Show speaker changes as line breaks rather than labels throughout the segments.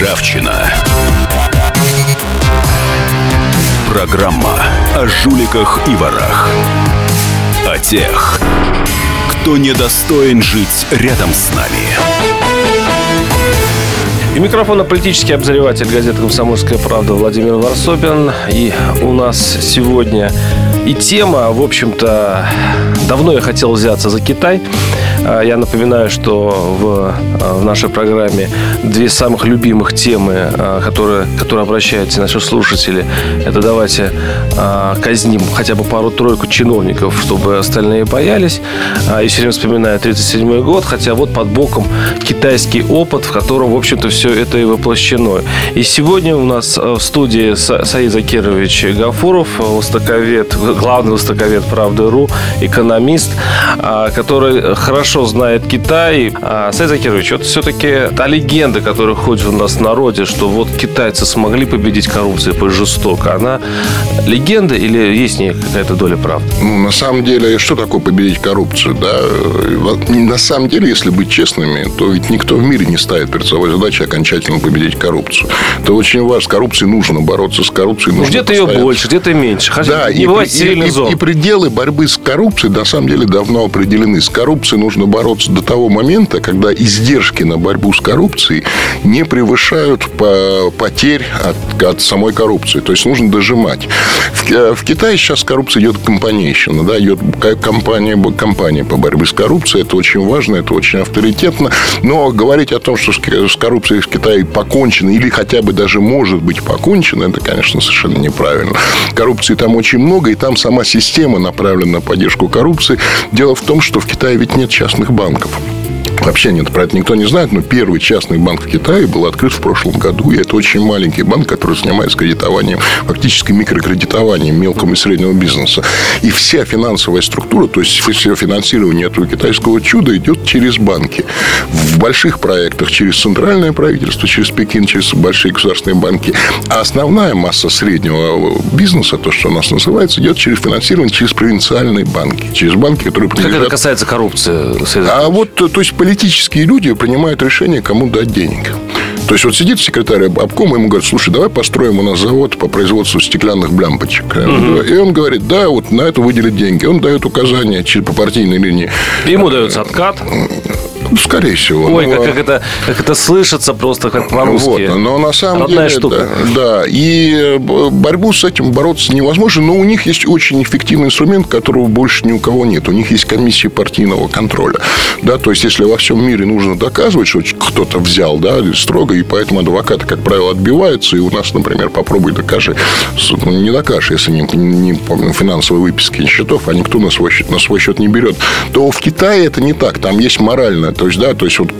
Ржавчина. Программа о жуликах и ворах. О тех, кто недостоин жить рядом с нами.
И микрофона политический обозреватель газеты «Комсомольская правда» Владимир Варсобин. И у нас сегодня и тема, в общем-то, давно я хотел взяться за Китай. А, я напоминаю, что в, а, в нашей программе две самых любимых темы, а, которые, которые обращаются наши слушатели, это давайте казним хотя бы пару-тройку чиновников, чтобы остальные боялись. И все время вспоминаю 37 год, хотя вот под боком китайский опыт, в котором, в общем-то, все это и воплощено. И сегодня у нас в студии Саид Закирович Гафуров, востоковед, главный востоковед «Правды.ру», экономист, который хорошо хорошо знает Китай. А, Саид Закирович, вот все-таки та легенда, которая ходит у нас в народе, что вот китайцы смогли победить коррупцию по жестоко, она легенда или есть в ней какая-то доля правды?
Ну, на самом деле, что такое победить коррупцию? Да? На самом деле, если быть честными, то ведь никто в мире не ставит перед собой задачу окончательно победить коррупцию. Это очень важно. С коррупцией нужно бороться, с коррупцией нужно
Где-то ее больше, где-то меньше.
Хотя да, не и, бывает и, и, и пределы борьбы с коррупцией на самом деле давно определены. С коррупцией нужно нужно бороться до того момента, когда издержки на борьбу с коррупцией не превышают потерь от, от самой коррупции. То есть нужно дожимать. В, э, в Китае сейчас коррупция идет компанейщина, да, идет компания, компания по борьбе с коррупцией. Это очень важно, это очень авторитетно. Но говорить о том, что с коррупцией в Китае покончено или хотя бы даже может быть покончено, это, конечно, совершенно неправильно. Коррупции там очень много, и там сама система направлена на поддержку коррупции. Дело в том, что в Китае ведь нет сейчас частных банков. Вообще нет, про это никто не знает, но первый частный банк в Китае был открыт в прошлом году. И это очень маленький банк, который занимается кредитованием, фактически микрокредитованием мелкого и среднего бизнеса. И вся финансовая структура, то есть все финансирование этого китайского чуда идет через банки. В больших проектах через центральное правительство, через Пекин, через большие государственные банки. А основная масса среднего бизнеса, то, что у нас называется, идет через финансирование через провинциальные банки. Через банки, которые
принадлежат... Как это касается коррупции?
А вот, то есть, политические люди принимают решение, кому дать денег. То есть, вот сидит секретарь обкома, ему говорят, слушай, давай построим у нас завод по производству стеклянных лямпочек. Угу. И он говорит, да, вот на это выделить деньги. Он дает указания по партийной линии.
Ему дается откат.
Ну, скорее всего.
Ой, но... как, как, это, как это слышится просто как по-русски.
Вот, но на самом
Родная
деле...
штука.
Да, да. И э, борьбу с этим бороться невозможно, но у них есть очень эффективный инструмент, которого больше ни у кого нет. У них есть комиссия партийного контроля. Да, то есть, если во всем мире нужно доказывать, что кто-то взял, да, строго, и поэтому адвокаты, как правило, отбиваются, и у нас, например, попробуй докажи, ну, не докажешь, если не, не помню, финансовые выписки счетов, а никто на свой, счет, на свой счет не берет, то в Китае это не так. Там есть моральное то есть, да, то есть, вот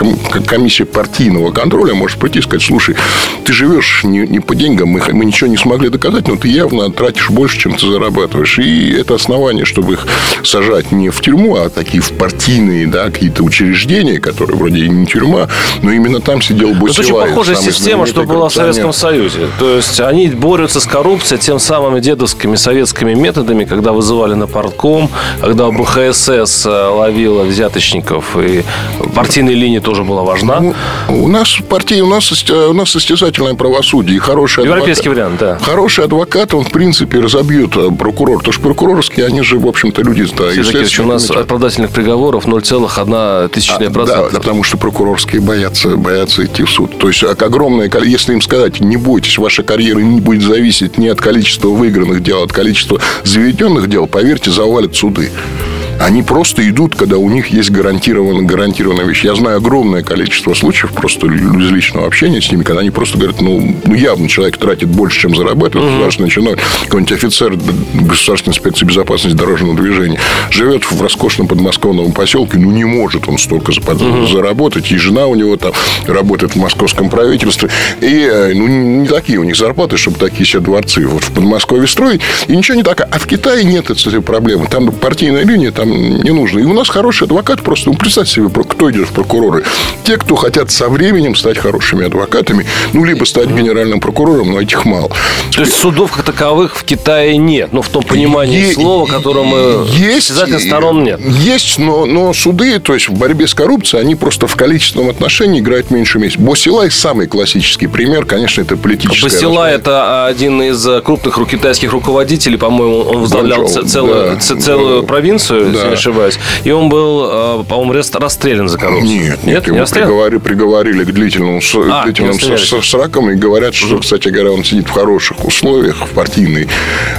комиссия партийного контроля может прийти и сказать, слушай, ты живешь не, не по деньгам, мы, мы ничего не смогли доказать, но ты явно тратишь больше, чем ты зарабатываешь. И это основание, чтобы их сажать не в тюрьму, а такие в партийные, да, какие-то учреждения, которые вроде и не тюрьма, но именно там сидел Бусилай.
Это очень похожая система, что была в Советском Союзе. То есть, они борются с коррупцией тем самыми дедовскими советскими методами, когда вызывали на партком, когда БХСС э, ловила взяточников и партийная линия тоже была важна. Ну,
у нас партия, у нас, у нас состязательное правосудие. И хороший
Европейский адвокат, вариант, да.
Хороший адвокат, он, в принципе, разобьет э, прокурор. Потому что прокурорские, они же, в общем-то, люди... Да,
если у нас оправдательных приговоров 0,1 тысячная а, процента.
Да, потому что прокурорские боятся, боятся идти в суд. То есть, огромное... Если им сказать, не бойтесь, ваша карьера не будет зависеть ни от количества выигранных дел, а от количества заведенных дел, поверьте, завалят суды. Они просто идут, когда у них есть гарантированная, гарантированная вещь. Я знаю огромное количество случаев просто из личного общения с ними, когда они просто говорят, ну, ну явно человек тратит больше, чем зарабатывает, угу. государственный чиновник, какой-нибудь офицер государственной инспекции безопасности дорожного движения, живет в роскошном подмосковном поселке, ну, не может он столько угу. заработать, и жена у него там работает в московском правительстве, и, э, ну, не такие у них зарплаты, чтобы такие себе дворцы вот в Подмосковье строить, и ничего не так. А в Китае нет этой проблемы. Там партийная линия, там не нужно. И у нас хороший адвокат просто, ну, представьте себе, кто идет в прокуроры. Те, кто хотят со временем стать хорошими адвокатами, ну, либо стать генеральным прокурором, но этих мало.
То есть судов как таковых в Китае нет, ну, в том понимании е- слова, которым есть, сторон нет.
Есть, но, но суды, то есть в борьбе с коррупцией, они просто в количественном отношении играют меньше месяца. Босилай самый классический пример, конечно, это политическая
Босилай – это один из крупных китайских руководителей, по-моему, он возглавлял целую, да, целую да, провинцию, да. если не ошибаюсь, и он был, э, по-моему, расстрелян за коррупцию.
Нет, нет, нет его приговори, приговорили к длительному, а, длительным срокам и говорят, что, кстати говоря, он сидит в хороших условиях в партийной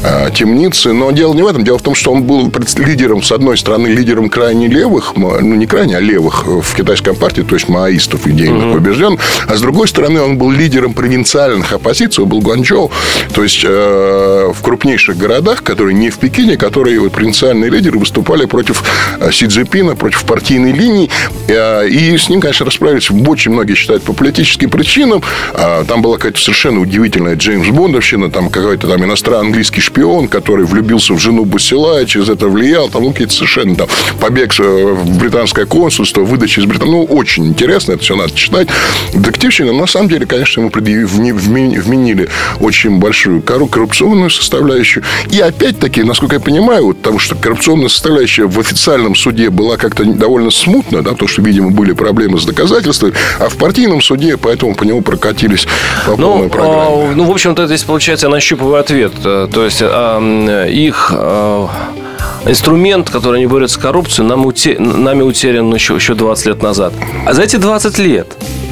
а, темнице. Но дело не в этом. Дело в том, что он был лидером, с одной стороны, лидером крайне левых, ну, не крайне, а левых в китайской партии, то есть маоистов идейно угу. побежден. А с другой стороны, он был лидером провинциальных оппозиций, он был Гуанчжоу, то есть э, в крупнейших городах, которые не в Пекине, которые вот, провинциальные лидеры выступали против э, Си Цзепина, против партийной линии. Э, и с ним, конечно, расправились очень многие считают по политическим причинам. А, там была какая-то совершенно удивительная Джеймс Бондовщина, там какой-то там иностранный английский шпион, который влюбился в жену Басила, через это влиял, там ну, какие-то совершенно там побег в британское консульство, выдача из Британии. Ну, очень интересно, это все надо читать. Детективщина, на самом деле, конечно, ему вменили очень большую коррупционную составляющую. И опять-таки, насколько я понимаю, вот, потому что коррупционная составляющая в официальном суде была как-то довольно смутна, да, потому что, видимо, были проблемы с доказательствами, а в партийном суде поэтому по нему прокатились по ну, полной программе.
А, ну, в общем-то, здесь, получается, я нащупываю ответ. Э, то есть, а, их а, инструмент, который они борются с коррупцией, нам уте... нами утерян еще, еще 20 лет назад. А за эти 20 лет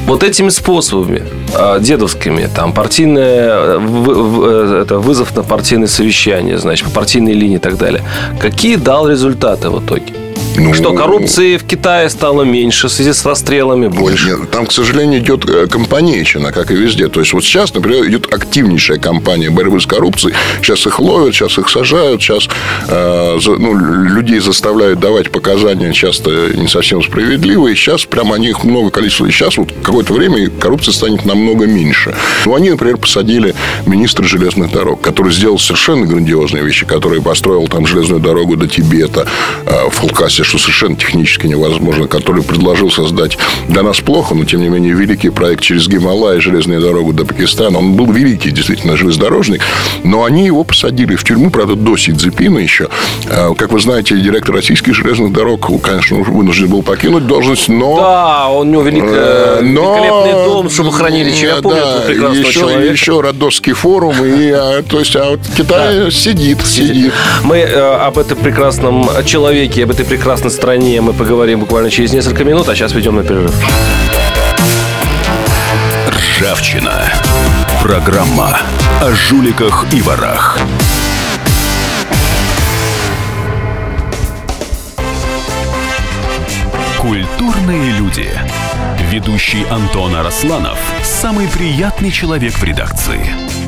вот этими способами, а, дедовскими, там, партийное, э, это вызов на партийное совещание, значит, по партийной линии и так далее, какие дал результаты в итоге? Ну, что коррупции в Китае стало меньше в связи с расстрелами больше?
Нет, там, к сожалению, идет э, компанейщина, как и везде. То есть, вот сейчас, например, идет активнейшая кампания борьбы с коррупцией. Сейчас их ловят, сейчас их сажают, сейчас э, ну, людей заставляют давать показания часто не совсем справедливые. Сейчас прямо они их много количества. И сейчас вот какое-то время коррупция станет намного меньше. Ну, они, например, посадили министра железных дорог, который сделал совершенно грандиозные вещи, который построил там железную дорогу до Тибета э, в Халкасе что совершенно технически невозможно, который предложил создать для нас плохо, но тем не менее великий проект через Гималай, железную дорогу до Пакистана. Он был великий, действительно, железнодорожник, но они его посадили в тюрьму, правда, до Си Цзепина еще. А, как вы знаете, директор российских железных дорог, конечно, вынужден был покинуть должность, но...
Да, у него велик... Э, но... великолепный дом, чтобы хранили, чем я помню да, прекрасного
еще,
человека.
Еще Родосский форум, и, а, то есть, а вот Китай да. сидит, сидит.
Мы э, об этом прекрасном человеке, об этой прекрасной прекрасной стране мы поговорим буквально через несколько минут, а сейчас ведем на перерыв.
Ржавчина. Программа о жуликах и ворах. Культурные люди. Ведущий Антон Арасланов – самый приятный человек в редакции.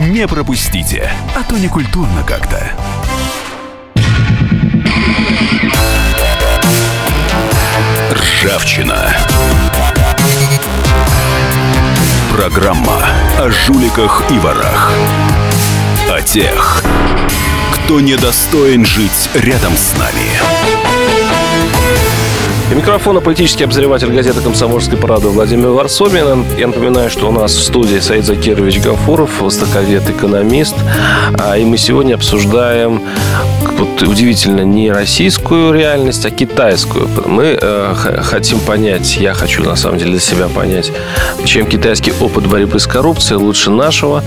Не пропустите, а то не культурно как-то. Ржавчина. Программа о жуликах и ворах. О тех, кто недостоин жить рядом с нами.
У микрофона политический обозреватель газеты «Комсомольская правда» Владимир Варсобин. Я напоминаю, что у нас в студии Саид Закирович Гафуров, востоковед, экономист. А, и мы сегодня обсуждаем вот удивительно не российскую реальность, а китайскую. Мы э, хотим понять, я хочу на самом деле для себя понять, чем китайский опыт борьбы с коррупцией лучше нашего.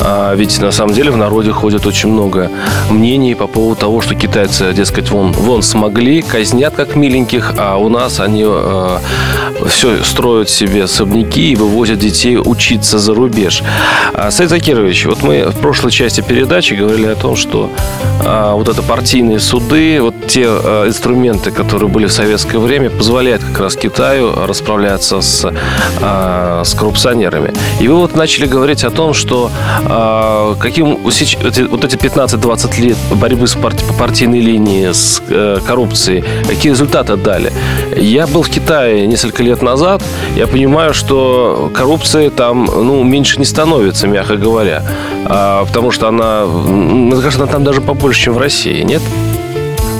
А, ведь на самом деле в народе ходит очень много мнений по поводу того, что китайцы, дескать, вон, вон смогли, казнят как миленьких, а у у нас они э, все строят себе особняки и вывозят детей учиться за рубеж. А, Саид Закирович, вот мы в прошлой части передачи говорили о том, что а, вот это партийные суды, вот те а, инструменты, которые были в советское время, позволяют как раз Китаю расправляться с, а, с коррупционерами. И вы вот начали говорить о том, что а, каким вот эти 15-20 лет борьбы с парти, по партийной линии с э, коррупцией, какие результаты дали. Я был в Китае несколько лет назад, я понимаю, что коррупции там ну, меньше не становится, мягко говоря. А, потому что она, мне кажется, она там даже побольше, чем в России, нет?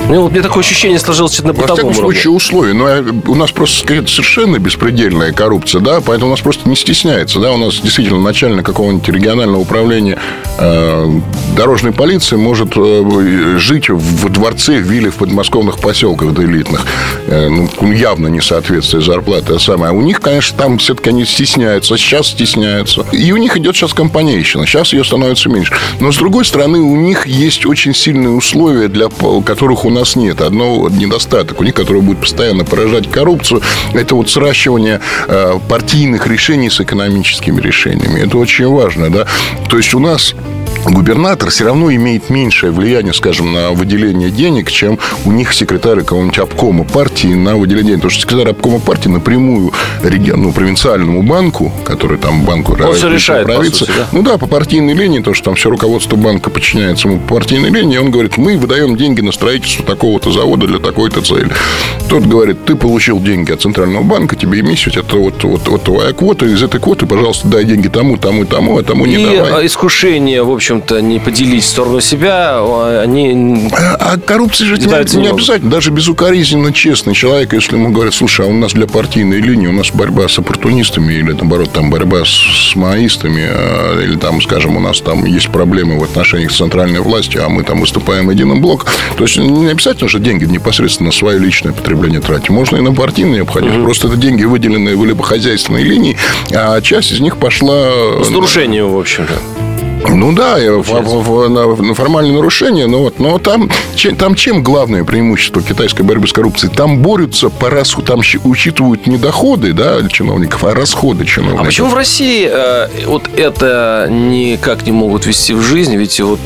Ну, вот мне такое ощущение сложилось что-то на
бытовом Во всяком случае, условия. Но э, у нас просто какая-то совершенно беспредельная коррупция, да, поэтому у нас просто не стесняется, да, у нас действительно начальник какого-нибудь регионального управления э, дорожной полиции может э, жить в дворце в вилле в подмосковных поселках элитных. Э, ну, явно не соответствие зарплаты, а самое. А у них, конечно, там все-таки они стесняются, сейчас стесняются. И у них идет сейчас компанейщина, сейчас ее становится меньше. Но, с другой стороны, у них есть очень сильные условия, для которых у нас нас нет. Одно недостаток у них, который будет постоянно поражать коррупцию, это вот сращивание э, партийных решений с экономическими решениями. Это очень важно, да. То есть у нас губернатор все равно имеет меньшее влияние, скажем, на выделение денег, чем у них секретарь какого-нибудь обкома партии на выделение денег. Потому что секретарь обкома партии напрямую регион, ну, провинциальному банку, который там банку
Он все решает, по сути,
да? Ну да, по партийной линии, то, что там все руководство банка подчиняется ему по партийной линии, он говорит, мы выдаем деньги на строительство такого-то завода для такой-то цели. Тот говорит, ты получил деньги от Центрального банка, тебе эмиссию, это вот, вот, вот твоя квота, из этой квоты, пожалуйста, дай деньги тому, тому, тому, а тому не
и
давай.
искушение, в общем общем-то, не поделить в сторону себя, они...
А, а коррупция же не, не обязательно. Даже безукоризненно честный человек, если ему говорят, слушай, а у нас для партийной линии, у нас борьба с оппортунистами, или, наоборот, там борьба с, маоистами, а, или там, скажем, у нас там есть проблемы в отношениях с центральной властью, а мы там выступаем единым блоком. То есть, не обязательно же деньги непосредственно на свое личное потребление тратить. Можно и на партийные обходить. Угу. Просто это деньги, выделенные в либо хозяйственной линии, а часть из них пошла...
С нарушением, в общем-то.
Ну да, формальное нарушение, но, вот, но там, чем, там чем главное преимущество китайской борьбы с коррупцией? Там борются по расходу, там учитывают не доходы да, чиновников, а расходы чиновников.
А почему в России э, вот это никак не могут вести в жизнь? Ведь вот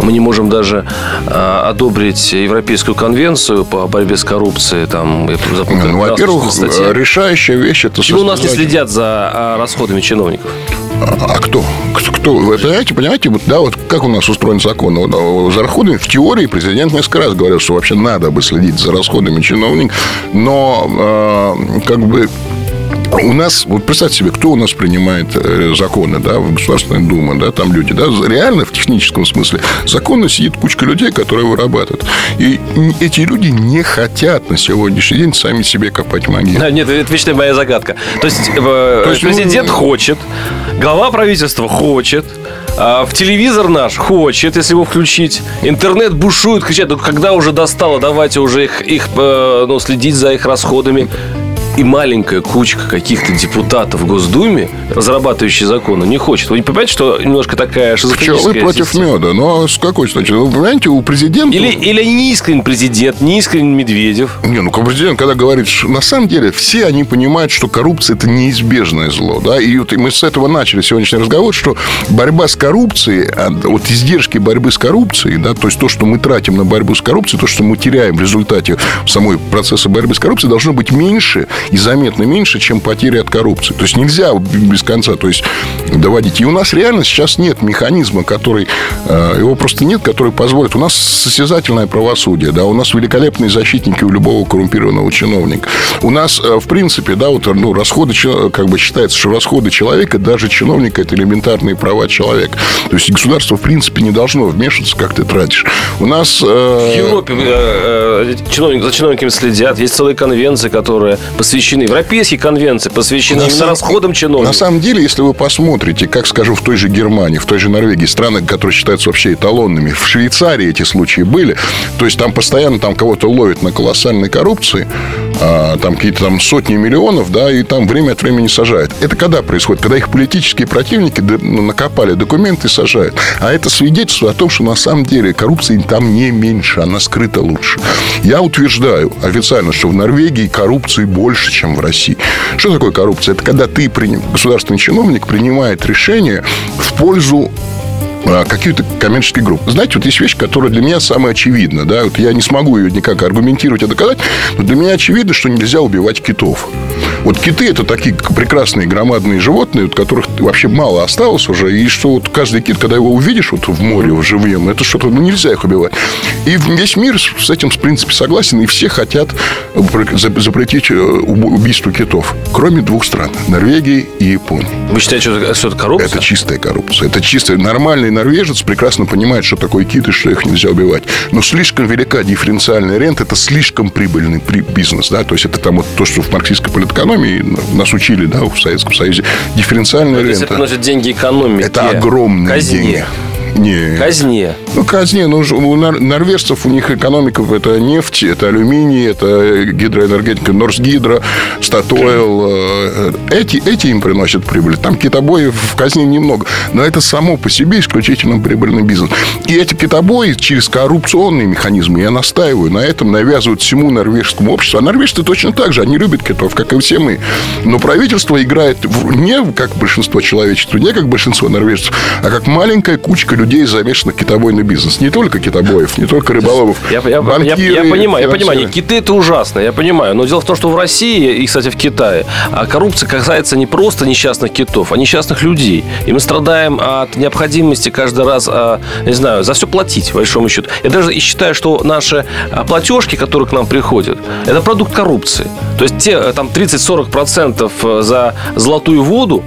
мы не можем даже э, одобрить Европейскую конвенцию по борьбе с коррупцией. Там,
ну, во-первых, решающая вещь это...
Почему у нас не следят за а, расходами чиновников?
А, а кто? Кто? Вы понимаете, понимаете, вот, да, вот как у нас устроен закон? Вот, за расходами в теории президент несколько раз говорил, что вообще надо бы следить за расходами чиновников, но э, как бы у нас, вот представьте себе, кто у нас принимает э, законы, да, в Государственной Думе, да, там люди, да, реально в техническом смысле законы сидит кучка людей, которые вырабатывают. И эти люди не хотят на сегодняшний день сами себе копать могилу.
Да, нет, это вечная моя загадка. То есть, э, То есть президент ну, хочет, глава правительства хочет, а в телевизор наш хочет, если его включить. Интернет бушует, кричат, когда уже достало, давайте уже их, их э, ну, следить за их расходами и маленькая кучка каких-то депутатов в Госдуме, разрабатывающие законы, не хочет. Вы понимаете, что немножко такая шизофреническая
Вы против система? меда, но с какой стати? Вы понимаете, у президента...
Или, или не президент, не Медведев.
Не, ну, президент, когда говорит, что на самом деле все они понимают, что коррупция – это неизбежное зло. Да? И вот мы с этого начали сегодняшний разговор, что борьба с коррупцией, а, вот издержки борьбы с коррупцией, да, то есть то, что мы тратим на борьбу с коррупцией, то, что мы теряем в результате самой процесса борьбы с коррупцией, должно быть меньше, и заметно меньше, чем потери от коррупции. То есть нельзя без конца то есть, доводить. И у нас реально сейчас нет механизма, который... Э, его просто нет, который позволит... У нас состязательное правосудие, да, у нас великолепные защитники у любого коррумпированного чиновника. У нас, э, в принципе, да, вот, ну, расходы, как бы считается, что расходы человека, даже чиновника, это элементарные права человека. То есть государство, в принципе, не должно вмешиваться, как ты тратишь. У нас...
Э... В Европе э, чиновник, за чиновниками следят. Есть целые конвенции, которые посвящены посвящены, европейские конвенции посвящены на именно сам... расходам чиновников.
На самом деле, если вы посмотрите, как, скажем, в той же Германии, в той же Норвегии, страны, которые считаются вообще эталонными, в Швейцарии эти случаи были, то есть там постоянно там кого-то ловят на колоссальной коррупции, а, там какие-то там сотни миллионов, да, и там время от времени сажают. Это когда происходит? Когда их политические противники ну, накопали документы и сажают. А это свидетельство о том, что на самом деле коррупции там не меньше, она скрыта лучше. Я утверждаю официально, что в Норвегии коррупции больше, чем в России. Что такое коррупция? Это когда ты, государственный чиновник, принимает решение в пользу а, какие-то коммерческие группы. Знаете, вот есть вещь, которая для меня самая очевидна. Да? Вот я не смогу ее никак аргументировать и доказать, но для меня очевидно, что нельзя убивать китов. Вот киты – это такие прекрасные громадные животные, вот, которых вообще мало осталось уже. И что вот каждый кит, когда его увидишь вот в море, в живьем, это что-то, ну, нельзя их убивать. И весь мир с этим, в принципе, согласен. И все хотят запретить э, убийство китов. Кроме двух стран – Норвегии и Японии.
Вы считаете, что это коррупция?
Это чистая коррупция. Это чистая, нормальный норвежец прекрасно понимает, что такое кит и что их нельзя убивать. Но слишком велика дифференциальная рента, это слишком прибыльный бизнес. Да? То есть, это там вот то, что в марксистской политэкономии нас учили да, в Советском Союзе. Дифференциальная рента.
Это приносит деньги экономики.
Это огромные Казне. деньги.
Не. Казне.
Ну, казне. Ну, у норвежцев у них экономика это нефть, это алюминий, это гидроэнергетика, Норсгидро, Статойл. Э, эти, эти им приносят прибыль. Там китобои в казне немного. Но это само по себе исключительно прибыльный бизнес. И эти китобои через коррупционные механизмы, я настаиваю, на этом навязывают всему норвежскому обществу. А норвежцы точно так же. Они любят китов, как и все мы. Но правительство играет не как большинство человечества, не как большинство норвежцев, а как маленькая кучка людей, замешанных в китобойный бизнес. Не только китобоев, не только рыболовов.
Я, я, банкиры, я, я понимаю, я понимаю. Киты это ужасно, я понимаю. Но дело в том, что в России и, кстати, в Китае а коррупция касается не просто несчастных китов, а несчастных людей. И мы страдаем от необходимости каждый раз, а, не знаю, за все платить, в большому счету. Я даже и считаю, что наши а, платежки, которые к нам приходят, это продукт коррупции. То есть те э, там 30-40% э, за золотую воду,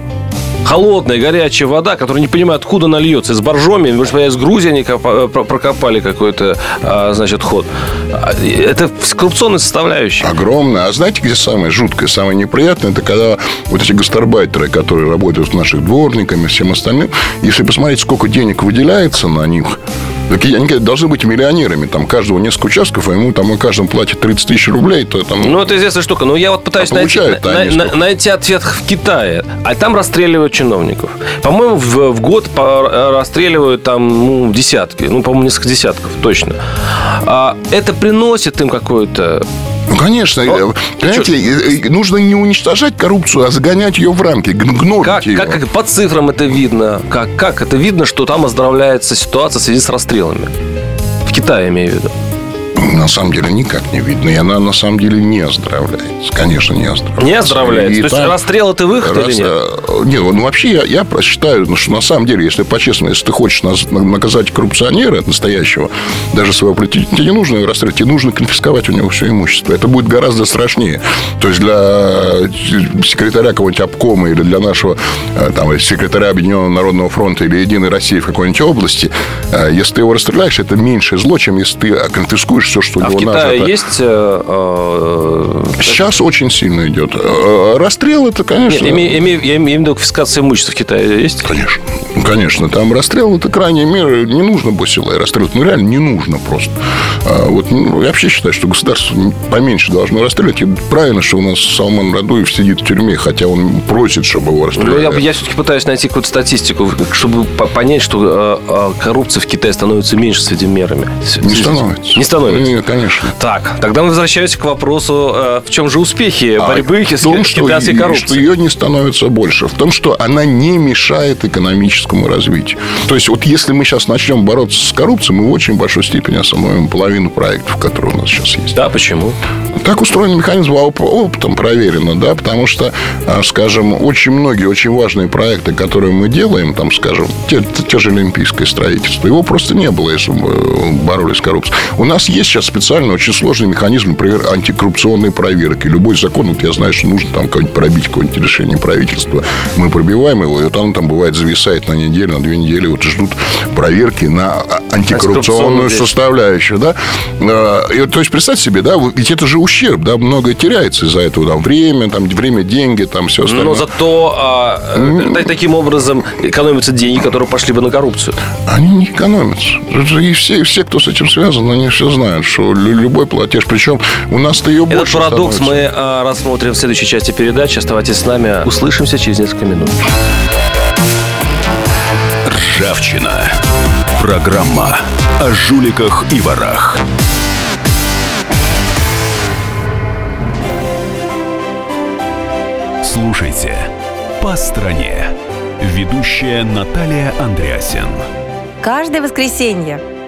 холодная, горячая вода, которая не понимаю, откуда она льется. Из Боржоми, может быть, из Грузии они э, прокопали какой-то, а, значит, ход. А, это коррупционная составляющая.
Огромная. А знаете, где самое жуткое, самое неприятное? Это когда вот эти гастарбайтеры, которые работают с нашими дворниками, всем остальным, если посмотреть, сколько денег выделяется на них, так они должны быть миллионерами. Там каждого несколько участков, а ему там о каждом платит 30 тысяч рублей, то там...
Ну, это известная штука. Но я вот пытаюсь а найти, на, на, найти ответ в Китае. А там расстреливают чиновников. По-моему, в, в год расстреливают там ну, десятки. Ну, по-моему, несколько десятков, точно. А это приносит им какое-то
ну, конечно. Но, Понимаете, что? нужно не уничтожать коррупцию, а загонять ее в рамки, гнуть
как, ее. Как, как по цифрам это видно? Как, как это видно, что там оздоровляется ситуация в связи с расстрелами? В Китае, имею в виду
на самом деле никак не видно. И она на самом деле не оздоровляется. Конечно, не оздоровляется.
Не оздоровляется? И То есть расстрел это выход раз, или нет?
Э, нет, ну вообще я, я считаю, ну, что на самом деле, если по-честному, если ты хочешь наказать коррупционера настоящего, даже своего политика, тебе не нужно его расстрелять, тебе нужно конфисковать у него все имущество. Это будет гораздо страшнее. То есть для секретаря какого-нибудь обкома или для нашего э, там, секретаря Объединенного Народного фронта или Единой России в какой-нибудь области, э, если ты его расстреляешь, это меньшее зло, чем если ты конфискуешь все, что
а
у него
в Китае нажито. есть... Э,
э, Сейчас очень сильно идет. Э, расстрел это, конечно...
Нет, я имею, я имею в виду конфискация имущества в Китае есть?
Конечно. Конечно. Там расстрел это крайняя мера. Не нужно было силой расстрелять. Ну, реально не нужно просто. А вот, ну, я вообще считаю, что государство поменьше должно расстрелять. И правильно, что у нас Салман Радуев сидит в тюрьме, хотя он просит, чтобы его расстреляли.
Ну, я, я все-таки пытаюсь найти какую-то статистику, чтобы понять, что э, коррупция в Китае становится меньше с этими мерами.
Не становится.
Не становится.
Нет, конечно.
Так, тогда мы возвращаемся к вопросу, э, в чем же успехи а борьбы
с том, что, коррупцией? что ее не становится больше. В том, что она не мешает экономическому развитию. То есть, вот если мы сейчас начнем бороться с коррупцией, мы в очень большой степени остановим половину проектов, которые у нас сейчас есть.
Да, почему?
Так устроен механизм опытом проверено, да, потому что, а, скажем, очень многие, очень важные проекты, которые мы делаем, там, скажем, те, те же олимпийское строительство, его просто не было, если мы боролись с коррупцией. У нас есть сейчас специально очень сложный механизм, например, антикоррупционной проверки. Любой закон, вот я знаю, что нужно там какой-нибудь пробить какое-нибудь решение правительства. Мы пробиваем его, и вот оно там бывает зависает на недели, на две недели вот ждут проверки на антикоррупционную составляющую, да. А, и, то есть, представьте себе, да, ведь это же ущерб, да, многое теряется из-за этого, там, время, там, время, деньги, там, все остальное.
Но зато а, mm. таким образом экономятся деньги, которые пошли бы на коррупцию.
Они не экономятся. И все, и все, кто с этим связан, они все знают, что любой платеж, причем у нас-то ее
Этот больше парадокс становится. мы а, рассмотрим в следующей части передачи. Оставайтесь с нами. Услышимся через несколько минут.
Ржавчина. Программа о жуликах и ворах. Слушайте «По стране». Ведущая Наталья Андреасен.
Каждое воскресенье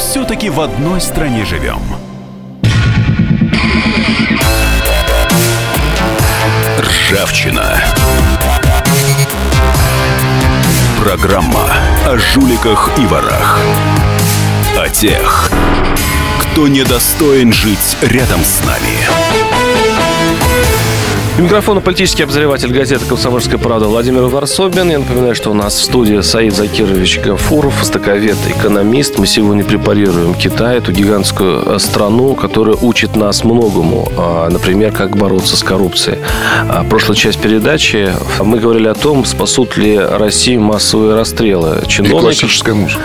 Все-таки в одной стране живем. Ржавчина. Программа о жуликах и ворах. О тех, кто недостоин жить рядом с нами.
У микрофона политический обозреватель газеты «Комсомольская правда» Владимир Варсобин. Я напоминаю, что у нас в студии Саид Закирович Гафуров, востоковед, экономист. Мы сегодня препарируем Китай, эту гигантскую э, страну, которая учит нас многому. А, например, как бороться с коррупцией. А, прошлая часть передачи мы говорили о том, спасут ли Россию массовые расстрелы
чиновников. И классическая музыка.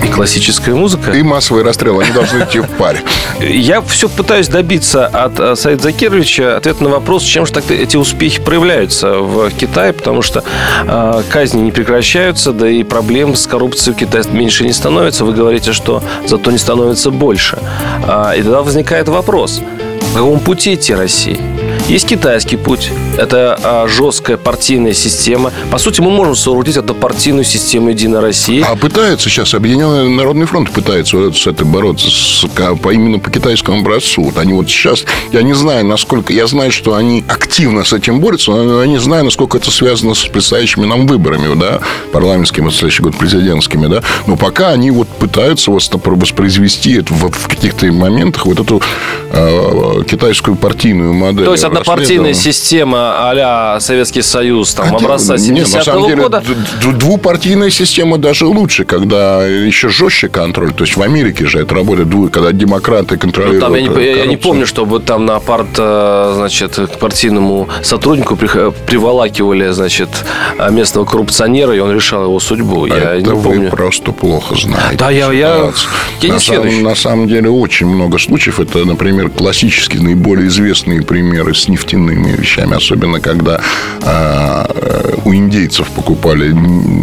Э,
и классическая музыка.
И массовые расстрелы. Они должны идти в паре.
Я все пытаюсь добиться от э, Саида Закировича ответа на вопрос, чем же так эти успехи проявляются в Китае, потому что э, казни не прекращаются, да и проблем с коррупцией в Китае меньше не становится. Вы говорите, что зато не становится больше. А, и тогда возникает вопрос, по какому пути идти России? Есть китайский путь. Это а, жесткая партийная система. По сути, мы можем соорудить эту партийную систему Единой России.
А пытается сейчас, Объединенный Народный фронт пытается вот с этой бороться с, по, именно по китайскому образцу. Вот они вот сейчас, я не знаю, насколько, я знаю, что они активно с этим борются, но я не знаю, насколько это связано с предстоящими нам выборами, да, парламентскими, в следующий год президентскими, да. Но пока они вот пытаются воспроизвести это в, в каких-то моментах вот эту э, китайскую партийную модель.
То есть однопартийная система а Советский Союз, там, Хотя, образца 70-го года.
Двупартийная система даже лучше, когда еще жестче контроль. То есть в Америке же это работает, когда демократы контролируют. Ну, там
я, не, я не помню, чтобы там на парт, э, значит, к партийному сотруднику приволакивали, значит, местного коррупционера, и он решал его судьбу.
Я это не вы помню. просто плохо знаете.
Да, я, я, я
на, самом, на самом деле очень много случаев. Это, например, классические, наиболее известные примеры нефтяными вещами, особенно когда э, у индейцев покупали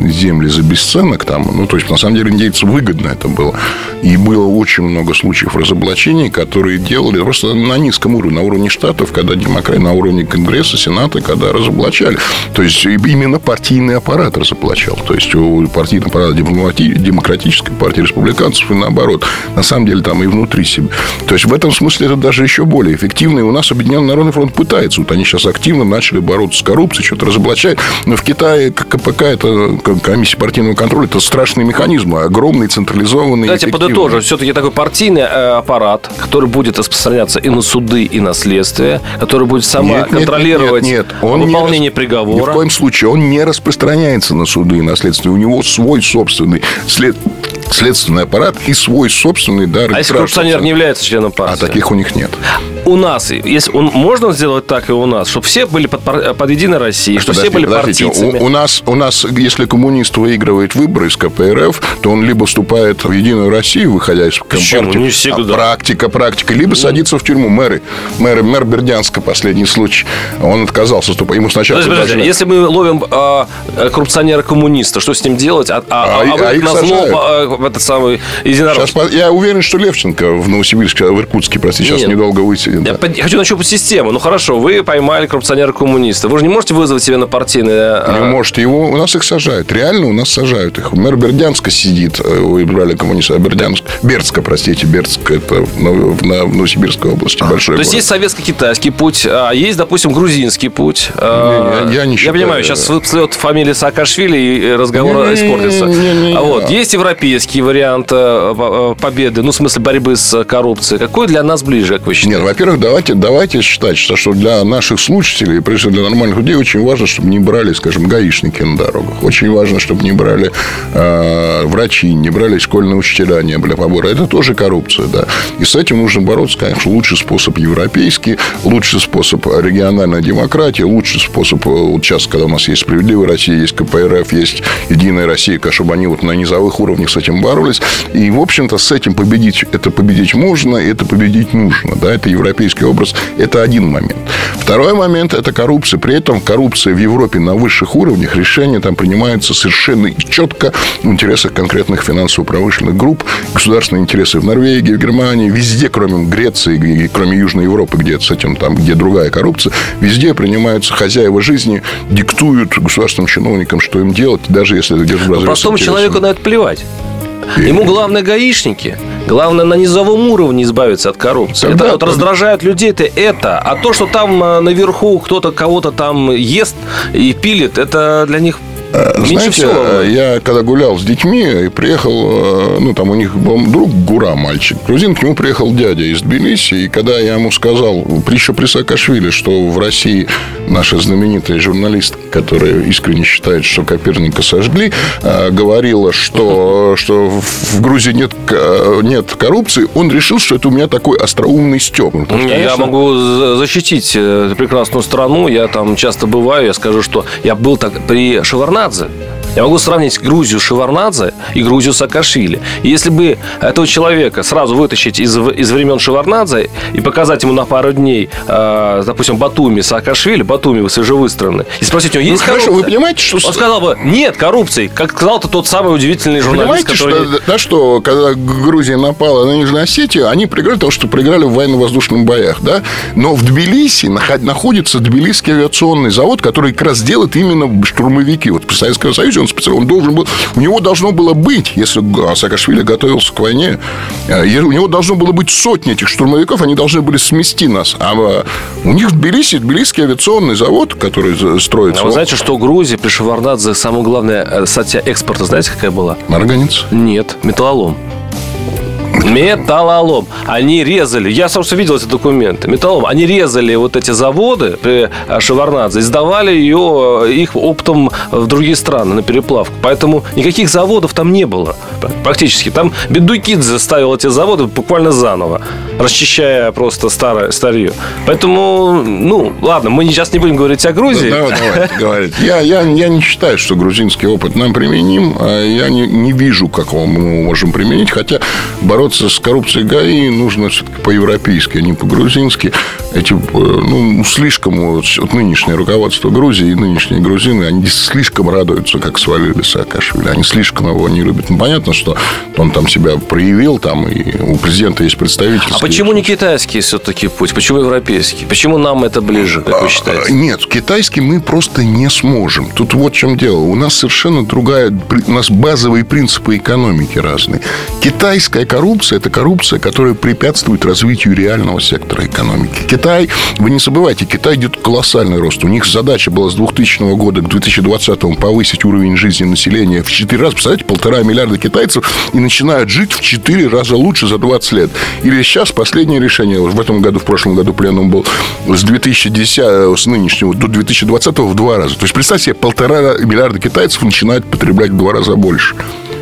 земли за бесценок, там, ну, то есть, на самом деле, индейцам выгодно это было. И было очень много случаев разоблачений, которые делали просто на низком уровне, на уровне штатов, когда демократы, на уровне Конгресса, Сената, когда разоблачали. То есть, именно партийный аппарат разоблачал. То есть, у партийного аппарата демократической партии республиканцев и наоборот. На самом деле, там и внутри себя. То есть, в этом смысле это даже еще более эффективно. И у нас Объединенный Народный фронт пытается. Вот они сейчас активно начали бороться с коррупцией, что-то разоблачать. Но в Китае КПК, это комиссия партийного контроля, это страшный механизм, огромный, централизованный.
Давайте подытожим. Все-таки такой партийный э, аппарат, который будет распространяться и на суды, и на следствие, который будет сама нет, контролировать нет, нет, нет. Он выполнение не, приговора.
Ни в коем случае он не распространяется на суды и на следствие. У него свой собственный след следственный аппарат и свой собственный дар.
А если коррупционер не является членом
партии? А таких у них нет.
У нас, если он, можно сделать так и у нас, чтобы все были под, под Единой Россией, чтобы все были партийцами.
У, у, нас, у нас, если коммунист выигрывает выборы из КПРФ, то он либо вступает в Единую Россию, выходя из
Компартии. Не всегда.
А практика, практика. Либо ну. садится в тюрьму. Мэры, мэр, мэр Бердянска, последний случай. Он отказался вступать. Ему сначала...
Подожди, подожди, если мы ловим а, коррупционера-коммуниста, что с ним делать? А, а, а, а, а их назло, этот самый единорог.
Сейчас, я уверен, что Левченко в Новосибирске, в Иркутске, прости, сейчас Нет. недолго высидит.
Я да. хочу нащупать систему. Ну хорошо, вы поймали коррупционера-коммуниста. Вы же не можете вызвать себе на партийное...
А, не можете. Его, у нас их сажают. Реально у нас сажают их. Мэр Бердянска сидит. Э, вы брали коммуниста. А Бердянск. Бердска, простите. Бердск. Это в, в, в Новосибирской области. А, большой
То есть есть советско-китайский путь, а есть, допустим, грузинский путь. Не,
я, я не считаю.
Я понимаю, сейчас всплывет фамилия Саакашвили и разговор не, испортится. Не, не, не, а вот, есть европейский вариант э, э, победы, ну, в смысле борьбы с коррупцией. Какой для нас ближе, как вы считаете?
Нет, во-первых, давайте, давайте считать, что для наших слушателей, прежде всего для нормальных людей, очень важно, чтобы не брали, скажем, гаишники на дорогах. Очень важно, чтобы не брали э, врачи, не брали школьные учителя, не были побора. Это тоже коррупция, да. И с этим нужно бороться, конечно, лучший способ европейский, лучший способ региональная демократия, лучший способ, вот сейчас, когда у нас есть справедливая Россия, есть КПРФ, есть Единая Россия, чтобы они вот на низовых уровнях с этим боролись. И, в общем-то, с этим победить, это победить можно, это победить нужно. Да? Это европейский образ. Это один момент. Второй момент – это коррупция. При этом коррупция в Европе на высших уровнях, решения там принимаются совершенно четко в интересах конкретных финансово-промышленных групп, государственные интересы в Норвегии, в Германии, везде, кроме Греции, кроме Южной Европы, где с этим там, где другая коррупция, везде принимаются хозяева жизни, диктуют государственным чиновникам, что им делать, даже если это в
Простому человеку на это плевать. Ему главное гаишники. Главное на низовом уровне избавиться от коррупции. Тогда, это вот раздражает людей это это. А то, что там э, наверху кто-то кого-то там ест и пилит, это для них
Меньше Знаете, всего. я когда гулял с детьми и приехал, э, ну, там у них был друг Гура, мальчик, грузин, к нему приехал дядя из Тбилиси, и когда я ему сказал, еще при Саакашвили, что в России наша знаменитая журналистка, которая искренне считает, что Коперника сожгли, э, говорила, что, что в Грузии нет, нет коррупции, он решил, что это у меня такой остроумный стёб.
Я могу защитить э, прекрасную страну, я там часто бываю, я скажу, что я был так при Шеварна Шеварнадзе. Я могу сравнить Грузию Шеварнадзе и Грузию Саакашвили. И если бы этого человека сразу вытащить из, из времен Шеварнадзе и показать ему на пару дней, э, допустим, Батуми, Саакашвили, Батуми вы же выстроены, и спросить у него, есть ну, коррупция?
Хорошо, вы понимаете, что...
Он сказал бы, нет коррупции, как сказал то тот самый удивительный журналист,
понимаете, который... что, да, что когда Грузия напала на Нижнюю Осетию, они проиграли, потому что проиграли в военно-воздушных боях, да? Но в Тбилиси находится Тбилисский авиационный завод, который как раз делает именно штурмовики. Вот при Советском Союзе он специально, он должен был, у него должно было быть, если Саакашвили готовился к войне, э, у него должно было быть сотни этих штурмовиков, они должны были смести нас. А э, у них в Тбилиси, Тбилисский авиационный завод, который строится.
А вы знаете, что Грузия при Шеварнадзе самое главное э, статья экспорта, знаете, какая была?
Марганец?
Нет, металлолом. Металлолом. Они резали, я, собственно, видел эти документы. Металлолом. Они резали вот эти заводы при э, Шеварнадзе, сдавали ее, э, их оптом в другие страны на переплавку. Поэтому никаких заводов там не было практически. Там Бедуйкидзе ставил эти заводы буквально заново, расчищая просто старое, старье. Поэтому, ну, ладно, мы сейчас не будем говорить о Грузии. Да,
давайте говорить. Я, я, я не считаю, что грузинский опыт нам применим. А я не, не вижу, как его мы можем применить. Хотя бороться бороться с коррупцией ГАИ нужно все-таки по-европейски, а не по-грузински. Эти, э, ну, слишком вот, вот нынешнее руководство Грузии и нынешние грузины, они слишком радуются, как свалили Саакашвили. Они слишком его не любят. Ну, понятно, что он там себя проявил, там, и у президента есть представитель.
А почему не китайский все-таки путь? Почему европейский? Почему нам это ближе, как вы а, считаете?
Нет, китайский мы просто не сможем. Тут вот в чем дело. У нас совершенно другая... У нас базовые принципы экономики разные. Китайская коррупция коррупция – это коррупция, которая препятствует развитию реального сектора экономики. Китай, вы не забывайте, Китай идет колоссальный рост. У них задача была с 2000 года к 2020 повысить уровень жизни населения в 4 раза. Представляете, полтора миллиарда китайцев и начинают жить в 4 раза лучше за 20 лет. Или сейчас последнее решение, в этом году, в прошлом году пленум был, с 2010, с нынешнего до 2020 в два раза. То есть, представьте себе, полтора миллиарда китайцев начинают потреблять в два раза больше.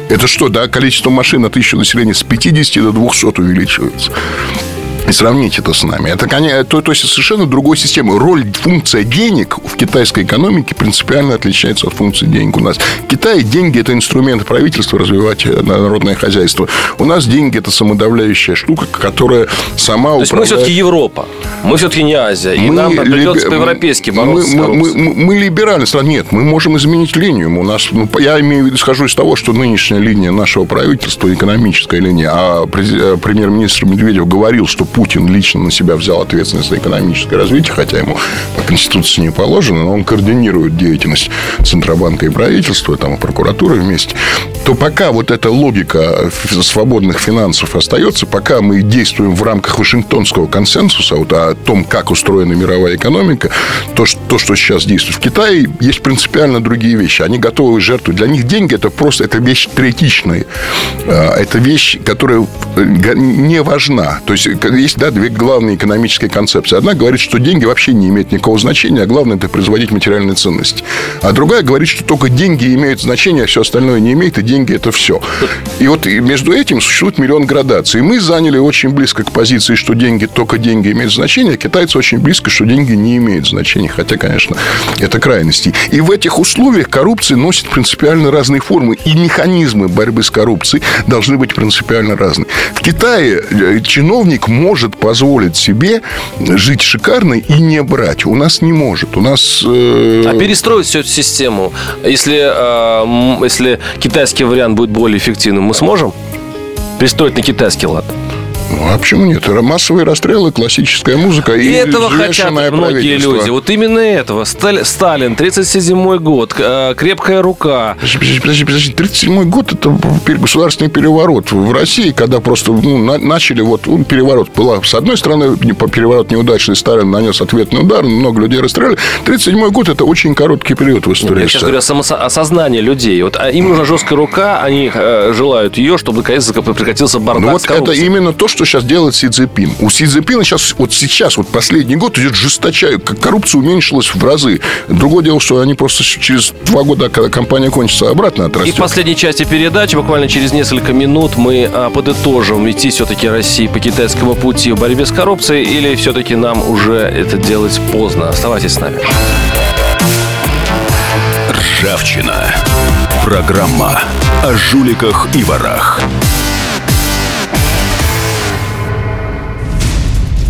Это что, да, количество машин на тысячу населения с 50 до 200 увеличивается. И сравнить это с нами. Это, то, то есть, совершенно другой система. Роль, функция денег в китайской экономике принципиально отличается от функции денег у нас. В Китае деньги – это инструмент правительства развивать народное хозяйство. У нас деньги – это самодавляющая штука, которая сама
То есть, мы все-таки Европа. Мы все-таки не Азия. И мы нам придется либ... по-европейски бороться
мы, мы, мы, мы либеральная страна. Нет, мы можем изменить линию. У нас, ну, я имею в виду, исхожу из того, что нынешняя линия нашего правительства, экономическая линия, а э, премьер-министр Медведев говорил, что Путин лично на себя взял ответственность за экономическое развитие, хотя ему по Конституции не положено, но он координирует деятельность Центробанка и правительства, там, и прокуратуры вместе, то пока вот эта логика свободных финансов остается, пока мы действуем в рамках Вашингтонского консенсуса вот, о том, как устроена мировая экономика, то, то, что сейчас действует в Китае, есть принципиально другие вещи. Они готовы жертвовать. Для них деньги – это просто это вещь третичная. А, это вещь, которая э, не важна. То есть, есть да, две главные экономические концепции. Одна говорит, что деньги вообще не имеют никакого значения, а главное – это производить материальные ценности. А другая говорит, что только деньги имеют значение, а все остальное не имеет, и деньги – это все. И вот между этим существует миллион градаций. Мы заняли очень близко к позиции, что деньги, только деньги имеют значение, а китайцы очень близко, что деньги не имеют значения. Хотя, конечно, это крайности. И в этих условиях коррупция носит принципиально разные формы. И механизмы борьбы с коррупцией должны быть принципиально разные. В Китае э, чиновник может позволить себе жить шикарно и не брать. У нас не может. У нас...
Э... А перестроить всю эту систему, если, э, если китайский вариант будет более эффективным, мы сможем? Перестроить на китайский лад?
Ну, а почему нет? Массовые расстрелы, классическая музыка
и, и этого хотят многие люди. Вот именно этого. Сталин, 37-й год, э, крепкая рука.
Подожди, подожди, подожди. 37-й год – это государственный переворот. В России, когда просто ну, начали, вот ну, переворот была, с одной стороны, переворот неудачный, Сталин нанес ответный удар, много людей расстреляли. 37-й год – это очень короткий период в истории.
Я сейчас говорю о самоосознании людей. Вот а им нужна жесткая рука, они э, желают ее, чтобы наконец прекратился бардак
ну, вот это именно то, что сейчас делает Си Цзепин. У Си Цзепина сейчас, вот сейчас, вот последний год идет жесточайшая, коррупция уменьшилась в разы. Другое дело, что они просто через два года, когда компания кончится, обратно отрастет.
И в последней части передачи, буквально через несколько минут, мы а, подытожим, идти все-таки России по китайскому пути в борьбе с коррупцией или все-таки нам уже это делать поздно. Оставайтесь с нами.
Ржавчина. Программа о жуликах и ворах.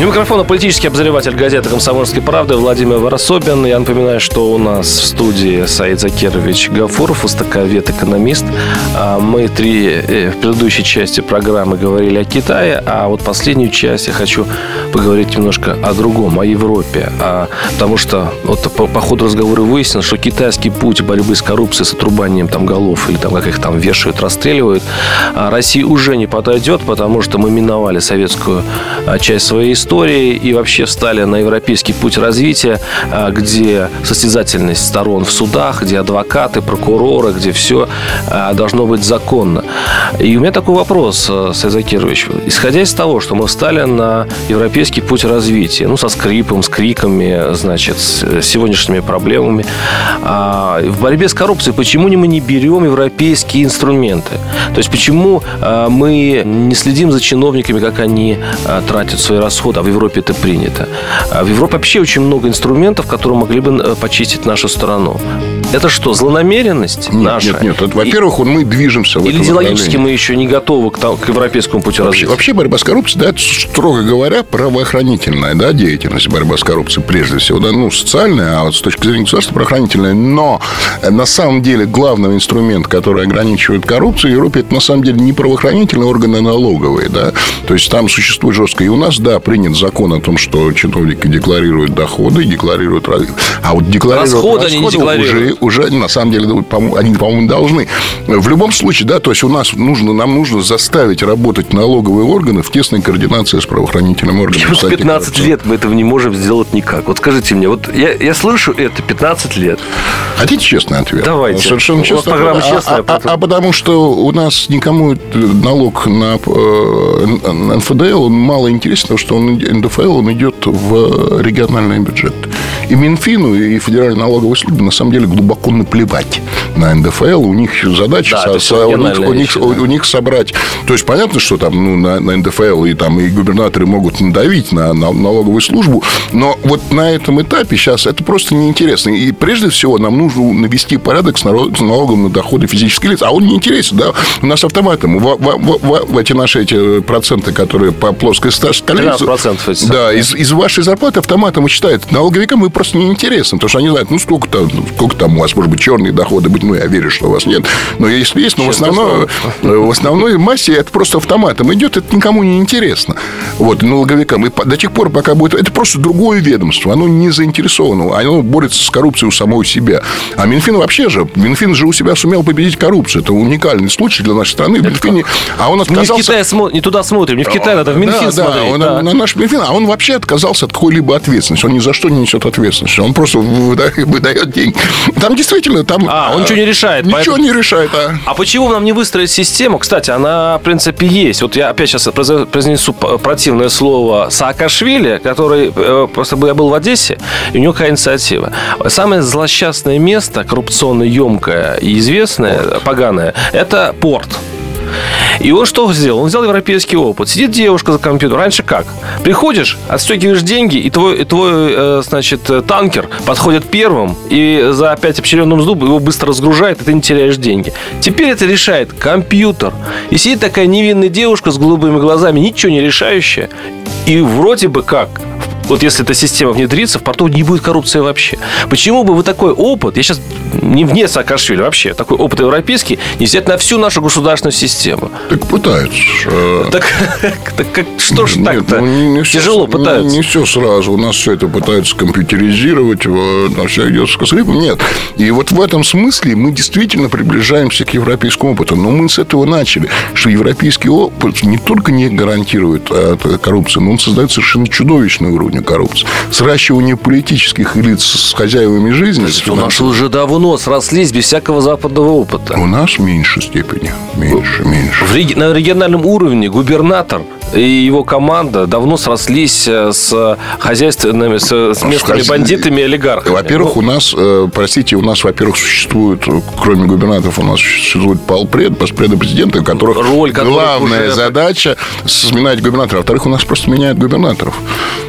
У микрофона политический обозреватель газеты «Комсомольской правды» Владимир Ворособин. Я напоминаю, что у нас в студии Саид Закирович Гафуров, востоковед, экономист. А мы три э, в предыдущей части программы говорили о Китае, а вот последнюю часть я хочу поговорить немножко о другом, о Европе. А, потому что вот по, ходу разговора выяснилось, что китайский путь борьбы с коррупцией, с отрубанием там голов или там как их там вешают, расстреливают, а России уже не подойдет, потому что мы миновали советскую часть своей истории истории и вообще встали на европейский путь развития, а, где состязательность сторон в судах, где адвокаты, прокуроры, где все а, должно быть законно. И у меня такой вопрос, а, Сайза Кирович. Исходя из того, что мы встали на европейский путь развития, ну, со скрипом, с криками, значит, с сегодняшними проблемами, в борьбе с коррупцией, почему мы не берем европейские инструменты? То есть, почему мы не следим за чиновниками, как они тратят свои расходы, а в Европе это принято. А в Европе вообще очень много инструментов, которые могли бы э, почистить нашу страну. Это что, злонамеренность
нет,
наша?
Нет, нет. Во-первых, мы движемся в
Или идеологически мы еще не готовы к, к европейскому пути
вообще, развития? Вообще борьба с коррупцией, да, это, строго говоря, правоохранительная да, деятельность, борьба с коррупцией прежде всего. Да, ну, социальная, а вот с точки зрения государства правоохранительная. Но на самом деле главный инструмент, который ограничивает коррупцию в Европе, это на самом деле не правоохранительные органы налоговые, да, то есть там существует жестко. И у нас, да, принят закон о том, что чиновники декларируют доходы, декларируют... А вот декларируют расходы, расходы они не декларируют. Уже, уже, на самом деле, они, по-моему, должны. В любом случае, да, то есть у нас нужно, нам нужно заставить работать налоговые органы в тесной координации с правоохранительным органом.
15 лет мы этого не можем сделать никак. Вот скажите мне, вот я, я слышу это 15 лет.
Хотите честный ответ?
Давайте.
Совершенно честно. Программа честная. А, а, а потому что у нас никому налог на, э, на НФДЛ он мало интересен, потому что он, НДФЛ он идет в региональный бюджет. И Минфину, и Федеральной налоговой службе на самом деле глубоко наплевать на НДФЛ. У них задача да, со, со, у, них, у, них, да. у них собрать. То есть понятно, что там ну, на, на НДФЛ и там и губернаторы могут надавить на, на налоговую службу, но вот на этом этапе сейчас это просто неинтересно. И прежде всего нам нужно навести порядок с, народ, с налогом на доходы физических лиц. А он не интересен, да? У нас автоматом в, в, в, в эти наши эти проценты, которые по плоской шкале... Да, из, из вашей зарплаты автоматом вычитают. Налоговикам вы просто неинтересно, потому что они знают, ну, сколько там, сколько там вас, может быть, черные доходы быть, ну, я верю, что у вас нет. Но если есть, но в, основном, в основной массе это просто автоматом идет, это никому не интересно. Вот, налоговикам. И до тех пор, пока будет... Это просто другое ведомство, оно не заинтересовано, оно борется с коррупцией у самого себя. А Минфин вообще же, Минфин же у себя сумел победить коррупцию. Это уникальный случай для нашей страны. Минфин, а он отказался...
Не в Китае смо... не туда смотрим, не в Китае, надо в Минфин да, смотреть. Да,
он, да. на наш Минфин, а он вообще отказался от какой-либо ответственности. Он ни за что не несет ответственности. Он просто выдает деньги. Там действительно, там...
А, он ничего не решает.
Ничего поэтому... не решает, а.
А почему нам не выстроить систему? Кстати, она, в принципе, есть. Вот я опять сейчас произнесу противное слово Саакашвили, который э, просто я был в Одессе, и у него какая инициатива. Самое злосчастное место, коррупционно емкое и известное, поганое, это порт. И он что сделал? Он взял европейский опыт. Сидит девушка за компьютером. Раньше как? Приходишь, отстегиваешь деньги, и твой, и твой э, значит, танкер подходит первым, и за опять обчеренным зубом его быстро разгружает, и ты не теряешь деньги. Теперь это решает компьютер. И сидит такая невинная девушка с голубыми глазами, ничего не решающая, и вроде бы как вот если эта система внедрится, в порту не будет коррупции вообще. Почему бы вы такой опыт, я сейчас не вне Саакашвили вообще, такой опыт европейский, не взять на всю нашу государственную систему?
Так пытаются.
Так, так как, что ж так-то? Ну, не Тяжело все, пытаются.
Не, не все сразу. У нас все это пытаются компьютеризировать, на все идет с косариком. Нет. И вот в этом смысле мы действительно приближаемся к европейскому опыту. Но мы с этого начали, что европейский опыт не только не гарантирует а, коррупцию, но он создает совершенно чудовищный уровень уровня коррупции. Сращивание политических лиц с хозяевами жизни.
У нас уже давно срослись без всякого западного опыта.
У нас в меньшей степени. Меньше, меньше.
В реги... На региональном уровне губернатор и его команда давно срослись э, с хозяйственными, с, с местными бандитами и олигархами.
Во-первых, у нас, э, простите, у нас, во-первых, существует, кроме губернаторов, у нас существует полпред, поспреды президента, у которых Роль, главная уже... задача сменять губернатора. Во-вторых, у нас просто меняют губернаторов.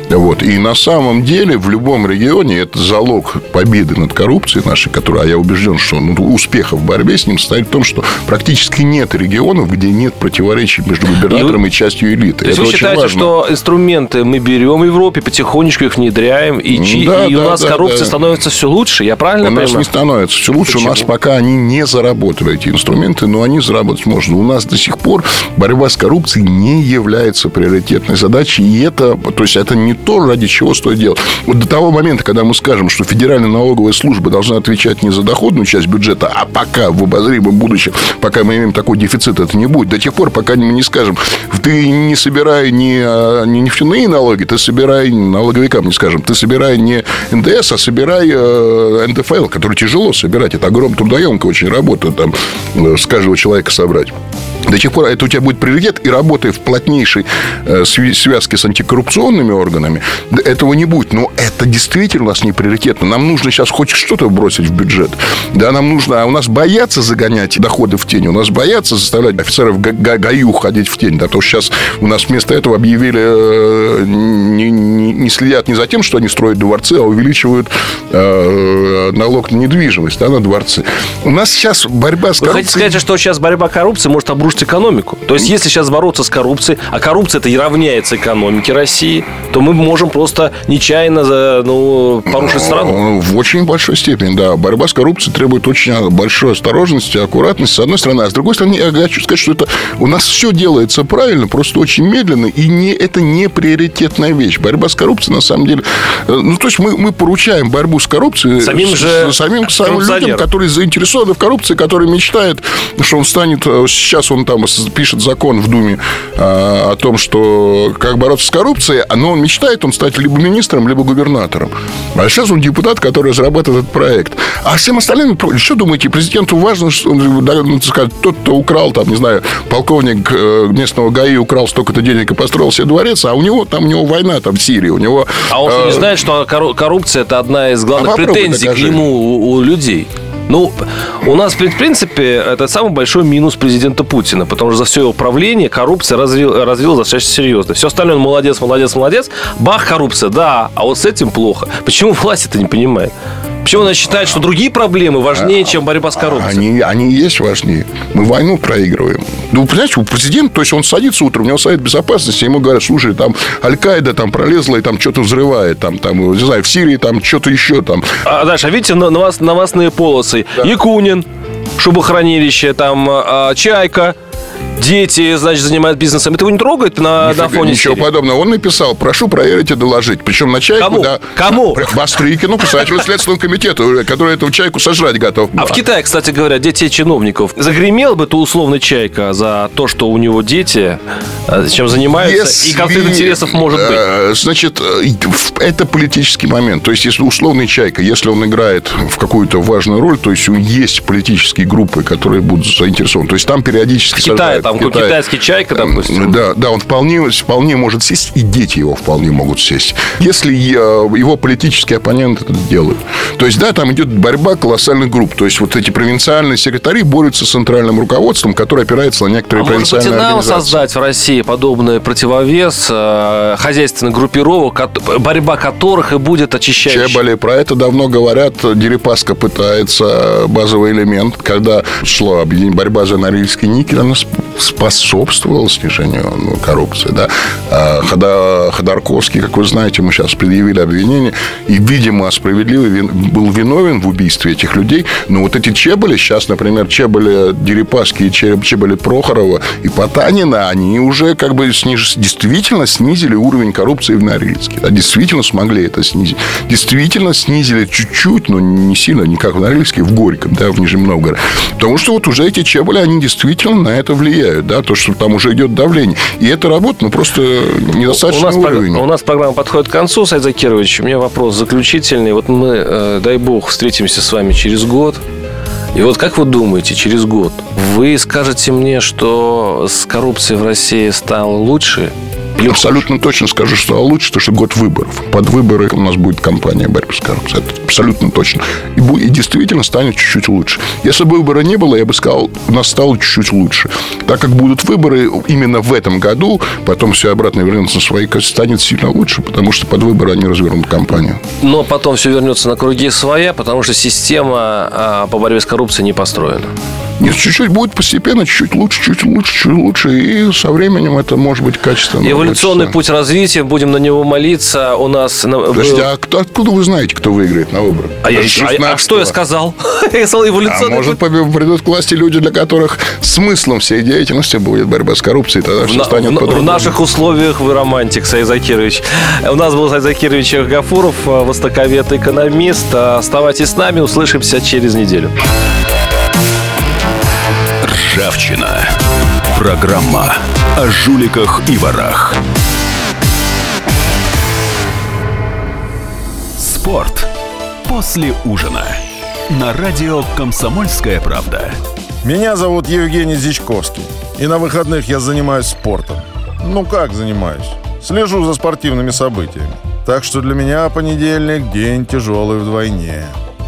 Вот. И на самом деле в любом регионе это залог победы над коррупцией нашей, которая, а я убежден, что ну, успеха в борьбе с ним состоит в том, что практически нет регионов, где нет противоречий между губернатором и, и частью элиты.
То есть это вы считаете, важно. что инструменты мы берем в Европе, потихонечку их внедряем, и, да, и да, у нас да, коррупция да. становится все лучше? Я правильно у
понимаю? У нас не становится все лучше. Почему? У нас пока они не заработали, эти инструменты, но они заработать можно. У нас до сих пор борьба с коррупцией не является приоритетной задачей. И это, то есть, это не то, ради чего стоит делать. Вот до того момента, когда мы скажем, что Федеральная налоговая служба должна отвечать не за доходную часть бюджета, а пока в обозримом будущем, пока мы имеем такой дефицит, это не будет. До тех пор, пока мы не скажем, ты не собирай не, а, не нефтяные налоги, ты собирай налоговикам, не скажем, ты собирай не НДС, а собирай э, НДФЛ, который тяжело собирать. Это огромно трудоемкая очень работа, там, э, с каждого человека собрать. До тех пор это у тебя будет приоритет, и работая в плотнейшей э, связке с антикоррупционными органами, этого не будет. Но это действительно у нас не приоритетно. Нам нужно сейчас хоть что-то бросить в бюджет. Да, нам нужно... А у нас боятся загонять доходы в тень. У нас боятся заставлять офицеров ГАЮ ходить в тень. Да, то сейчас у нас вместо этого объявили, э, не, не, не следят не за тем, что они строят дворцы, а увеличивают э, налог на недвижимость да, на дворцы. У нас сейчас борьба с коррупцией... Вы
хотите сказать, что сейчас борьба коррупции может обрушить экономику? То есть, если сейчас бороться с коррупцией, а коррупция это и равняется экономике России, то мы можем просто нечаянно ну, порушить страну.
В очень большой степени, да. Борьба с коррупцией требует очень большой осторожности, аккуратности, с одной стороны. А с другой стороны, я хочу сказать, что это у нас все делается правильно, просто очень медленно, и не, это не приоритетная вещь. Борьба с коррупцией, на самом деле... Э, ну, то есть, мы, мы поручаем борьбу с коррупцией
самим, же
самим, самим людям, которые заинтересованы в коррупции, которые мечтают, что он станет... Э, сейчас он там пишет закон в Думе э, о том, что как бороться с коррупцией, но он мечтает он стать либо министром, либо губернатором. А сейчас он депутат, который разрабатывает этот проект. А всем остальным, что думаете, президенту важно, что, ну, сказать, тот, кто украл, там, не знаю, полковник э, местного ГАИ украл столько-то денег и построил себе дворец, а у него там у него война там в Сирии, у него...
А он э, не знает, что коррупция это одна из главных а претензий докажи. к нему у, у людей. Ну, у нас, в принципе, это самый большой минус президента Путина, потому что за все его правление коррупция развил, развила достаточно серьезно. Все остальное он молодец, молодец, молодец. Бах, коррупция, да, а вот с этим плохо. Почему власть это не понимает? Почему она считает, что другие проблемы важнее, чем борьба с коррупцией?
Они, они есть важнее. Мы войну проигрываем. Ну, понимаете, у президента, то есть он садится утром, у него совет безопасности, ему говорят, слушай, там Аль-Каида там пролезла и там что-то взрывает, там, там, не знаю, в Сирии там что-то еще там.
А дальше, а видите, на, на вас новостные полосы. Да. Якунин, шубохранилище, там, а, Чайка, дети, значит, занимают бизнесом. Это его не трогает на, Нифига, на фоне
Ничего серии? подобного. Он написал, прошу проверить и доложить. Причем на чайку...
Кому?
Да,
Кому?
Бастрыкину, писателю Следственного комитета, который эту чайку сожрать готов.
А в Китае, кстати говоря, дети чиновников. Загремел бы то условный чайка за то, что у него дети, э, чем занимаются, если, и конфликт интересов может быть. Э,
значит, э, это политический момент. То есть, если условный чайка, если он играет в какую-то важную роль, то есть, есть политические группы, которые будут заинтересованы. То есть, там периодически...
В Китае, там Китай, китайский чайка, допустим.
Да, да, он вполне, вполне может сесть, и дети его вполне могут сесть. Если его политические оппоненты это делают. То есть, да, там идет борьба колоссальных групп. То есть, вот эти провинциальные секретари борются с центральным руководством, которое опирается на некоторые а провинциальные может быть, нам
создать в России подобный противовес э, хозяйственных группировок, борьба которых и будет очищать.
Чебали, про это давно говорят. Дерипаска пытается базовый элемент, когда шло борьба за Норильский никель, она способствовал снижению ну, коррупции. Да? А Ходорковский, как вы знаете, мы сейчас предъявили обвинение, и, видимо, справедливо был виновен в убийстве этих людей. Но вот эти Чеболи, сейчас, например, Чеболи Дерипаски и Чеболи Прохорова и Потанина, они уже как бы сниж... действительно снизили уровень коррупции в Норильске. Да? Действительно смогли это снизить. Действительно снизили чуть-чуть, но не сильно, не как в Норильске, в Горьком, да, в Нижнем Новгороде. Потому что вот уже эти Чеболи, они действительно на это влияют да, то, что там уже идет давление. И эта работа, ну, просто недостаточно у
нас, уровень. У нас программа подходит к концу, Сайд Закирович. У меня вопрос заключительный. Вот мы, э, дай бог, встретимся с вами через год. И вот как вы думаете, через год вы скажете мне, что с коррупцией в России стало лучше
или абсолютно точно скажу, что лучше, потому что год выборов. Под выборы у нас будет кампания борьбы с коррупцией. Это абсолютно точно. И, и действительно станет чуть-чуть лучше. Если бы выбора не было, я бы сказал, у нас стало чуть-чуть лучше. Так как будут выборы именно в этом году, потом все обратно вернется на свои станет сильно лучше, потому что под выборы они развернут кампанию.
Но потом все вернется на круги своя, потому что система а, по борьбе с коррупцией не построена.
Нет, чуть-чуть будет постепенно, чуть лучше, чуть лучше, чуть лучше. И со временем это может быть качественно.
Эволюционный путь развития, будем на него молиться. У нас...
Подождите, а кто, откуда вы знаете, кто выиграет на выборах?
А, я, а, а что я сказал? я сказал
эволюционный а может, путь. придут к власти люди, для которых смыслом всей деятельности будет борьба с коррупцией, тогда все станет
в, в наших условиях вы романтик, Саид Закирович. У нас был Саид Закирович Гафуров, востоковед, экономист. Оставайтесь с нами, услышимся через неделю.
Ржавчина. Программа о жуликах и ворах. Спорт после ужина. На радио «Комсомольская правда».
Меня зовут Евгений Зичковский. И на выходных я занимаюсь спортом. Ну как занимаюсь? Слежу за спортивными событиями. Так что для меня понедельник – день тяжелый вдвойне.